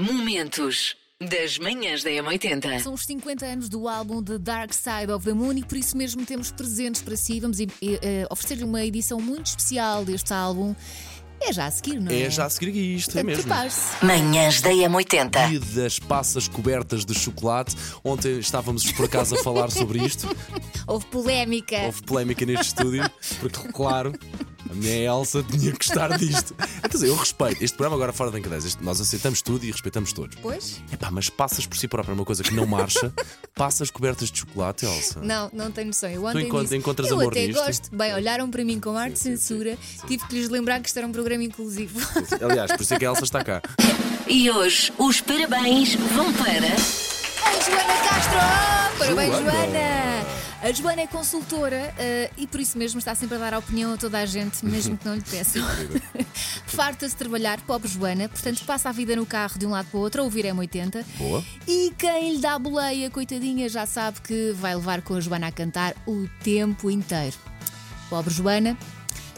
Momentos das manhãs da M80. São os 50 anos do álbum The Dark Side of the Moon e por isso mesmo temos presentes para si. Vamos eh, eh, oferecer-lhe uma edição muito especial deste álbum. É já a seguir, não é? É já a seguir isto, é mesmo. prepare-se. Manhãs da M80. Dia das passas cobertas de chocolate. Ontem estávamos por acaso a falar sobre isto. Houve polémica. Houve polémica neste estúdio, porque, claro, a minha Elsa tinha que gostar disto. Dizer, eu respeito. Este programa agora fora da cadeia. Nós aceitamos tudo e respeitamos todos. Pois? Epá, mas passas por si própria é uma coisa que não marcha. Passas cobertas de chocolate, Elsa. Não, não tenho noção. Eu ontem encont- disse, encontras eu amor até nisto? gosto. Bem, olharam para mim com ar de censura. sim. Tive que lhes lembrar que isto era um programa inclusivo. Aliás, por isso é que a Elsa está cá. E hoje os parabéns vão para. A Joana Castro! Oh, Parabéns, Joana. Joana! A Joana é consultora eh, e por isso mesmo está sempre a dar a opinião a toda a gente, mesmo que não lhe peçam. Farta-se de trabalhar, pobre Joana, portanto passa a vida no carro de um lado para o outro a ouvir M80. Boa. E quem lhe dá a boleia, coitadinha, já sabe que vai levar com a Joana a cantar o tempo inteiro. Pobre Joana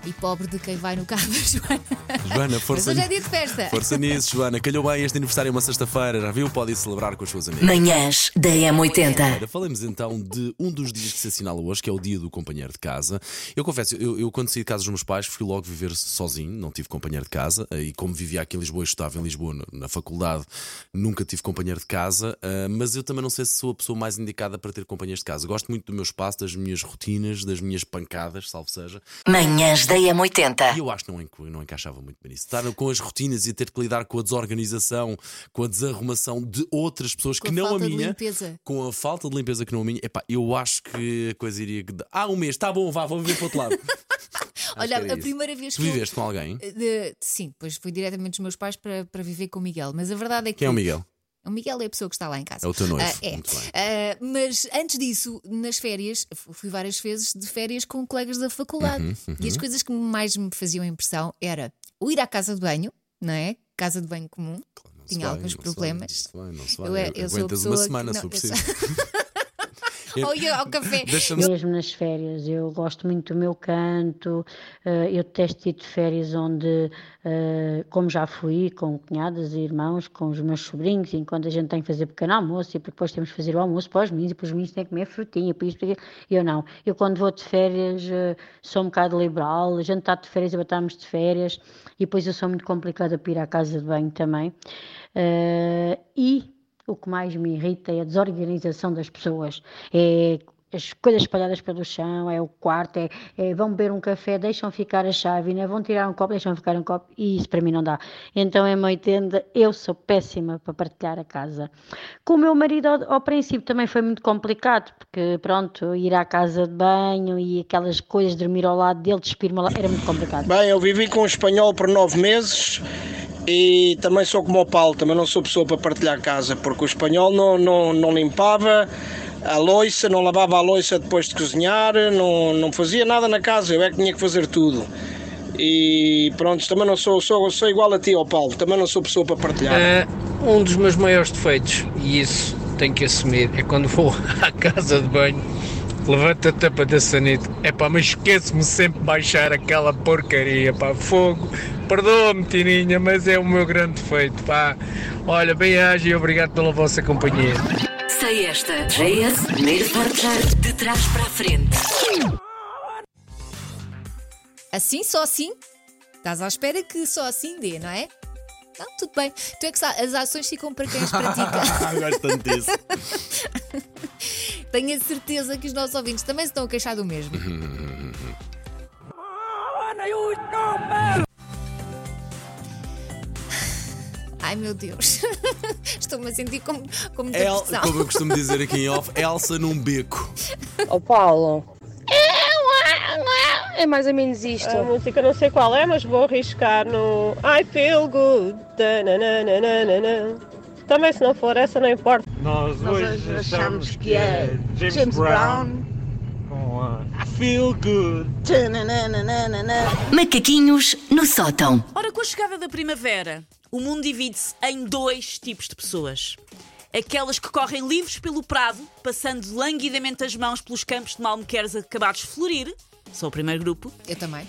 e pobre de quem vai no carro da Joana. Joana, Mas força hoje é dia de festa. Força nisso, Joana. Calhou bem este aniversário é uma sexta-feira, já viu? Pode celebrar com os seus amigos. Manhãs da M80. Ora, falemos então de um dos dias que se assinala hoje, que é o dia do companheiro de casa. Eu confesso, eu, eu quando saí de casa dos meus pais fui logo viver sozinho, não tive companheiro de casa. eh, E como vivia aqui em Lisboa e estudava em Lisboa na faculdade, nunca tive companheiro de casa. eh, Mas eu também não sei se sou a pessoa mais indicada para ter companheiros de casa. Gosto muito do meu espaço, das minhas rotinas, das minhas pancadas, salvo seja. Manhãs da M80. E eu acho que não, não encaixava muito bem nisso. Estar com as rotinas e ter que lidar com a desorganização, com a desarrumação de outras pessoas Com que a não a de minha, limpeza. com a falta de limpeza que não a minha, epá, eu acho que a coisa iria. Ah, um mês, tá bom, vá, vou viver para o outro lado. Olha, a isso. primeira vez Tu que eu- viveste com alguém? De- sim, depois fui diretamente dos meus pais para, para viver com o Miguel. Mas a verdade é que. Quem é o Miguel? O Miguel é a pessoa que está lá em casa. É o teu noivo. Ah, é. Ah, mas antes disso, nas férias, fui várias vezes de férias com colegas da faculdade. Uhum, E as coisas que mais me faziam impressão era o ir à casa de banho, não é? Casa de banho comum. Se Tinha vai, alguns vai, problemas. Não se vai, não se vai. Eu é- eu sou a Aguentas uma pessoa que- semana não, se eu. Ou ir ao café. Mesmo nas férias, eu gosto muito do meu canto, eh, eu detesto ir de férias onde, eh, como já fui, com cunhadas e irmãos, com os meus sobrinhos, enquanto a gente tem que fazer pequeno almoço e depois temos que fazer o almoço para os meninos e depois os meninos têm que comer frutinha, para isto, para aquilo. eu não. Eu quando vou de férias eh, sou um bocado liberal, a gente está de férias e estamos de férias e depois eu sou muito complicada para ir à casa de banho também. E o que mais me irrita é a desorganização das pessoas. É as coisas espalhadas pelo chão, é o quarto, é, é vão beber um café, deixam ficar a chávena, vão tirar um copo, deixam ficar um copo, e isso para mim não dá. Então, em 80, eu sou péssima para partilhar a casa. Com o meu marido, ao, ao princípio, também foi muito complicado, porque, pronto, ir à casa de banho e aquelas coisas, dormir ao lado dele, despir-me lado, era muito complicado. Bem, eu vivi com um espanhol por nove meses e também sou como o Paulo, também não sou pessoa para partilhar casa, porque o espanhol não, não, não limpava a loiça, não lavava a loiça depois de cozinhar, não, não fazia nada na casa, eu é que tinha que fazer tudo. E pronto, também não sou, sou, sou igual a ti, ao Paulo, também não sou pessoa para partilhar. É, um dos meus maiores defeitos, e isso tenho que assumir, é quando vou à casa de banho, levanto a tampa da sanita, é pá, mas esqueço-me sempre de baixar aquela porcaria, pá, fogo. Perdoa-me, Tininha, mas é o meu grande defeito, pá. Olha, bem-aja e obrigado pela vossa companhia. Sei esta. JS, primeiro portar de trás para a frente. Assim, só assim? Estás à espera que só assim dê, não é? Não, tudo bem. Tu é que as ações ficam para quem as pratica. Ah, gosto tanto disso. Tenho a certeza que os nossos ouvintes também se estão a queixar do mesmo. Ai meu Deus, estou-me a sentir como, como muita El, pressão. como eu costumo dizer aqui em off, Elsa num beco. Ó Paulo. É mais ou menos isto. A música não sei qual é, mas vou arriscar no I Feel Good. Tananana. Também se não for essa, não importa. Nós, hoje achamos que é James Brown. com a I Feel Good. Macaquinhos no sótão. Ora, com a chegada da primavera, o mundo divide-se em dois tipos de pessoas. Aquelas que correm livres pelo prado, passando languidamente as mãos pelos campos de malmequeres acabados de florir, sou o primeiro grupo, Eu também.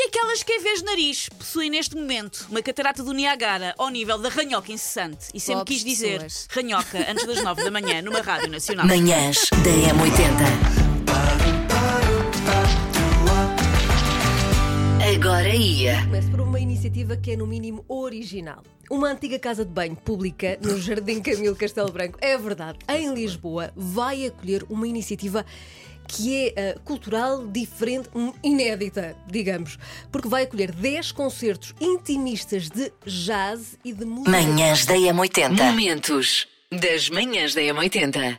E aquelas que, em vez de nariz, possuem neste momento uma catarata do Niagara ao nível da ranhoca incessante. E sempre quis dizer pessoas. ranhoca antes das nove da manhã numa rádio nacional. Manhãs da M80. Agora ia. Começo por uma iniciativa que é, no mínimo, original. Uma antiga casa de banho pública no Jardim Camilo Castelo Branco, é verdade, em Lisboa, vai acolher uma iniciativa que é eh, cultural, diferente, hum, inédita, digamos, porque vai acolher 10 concertos intimistas de jazz e de música. Manhãs da M80. Momentos das manhãs da M80.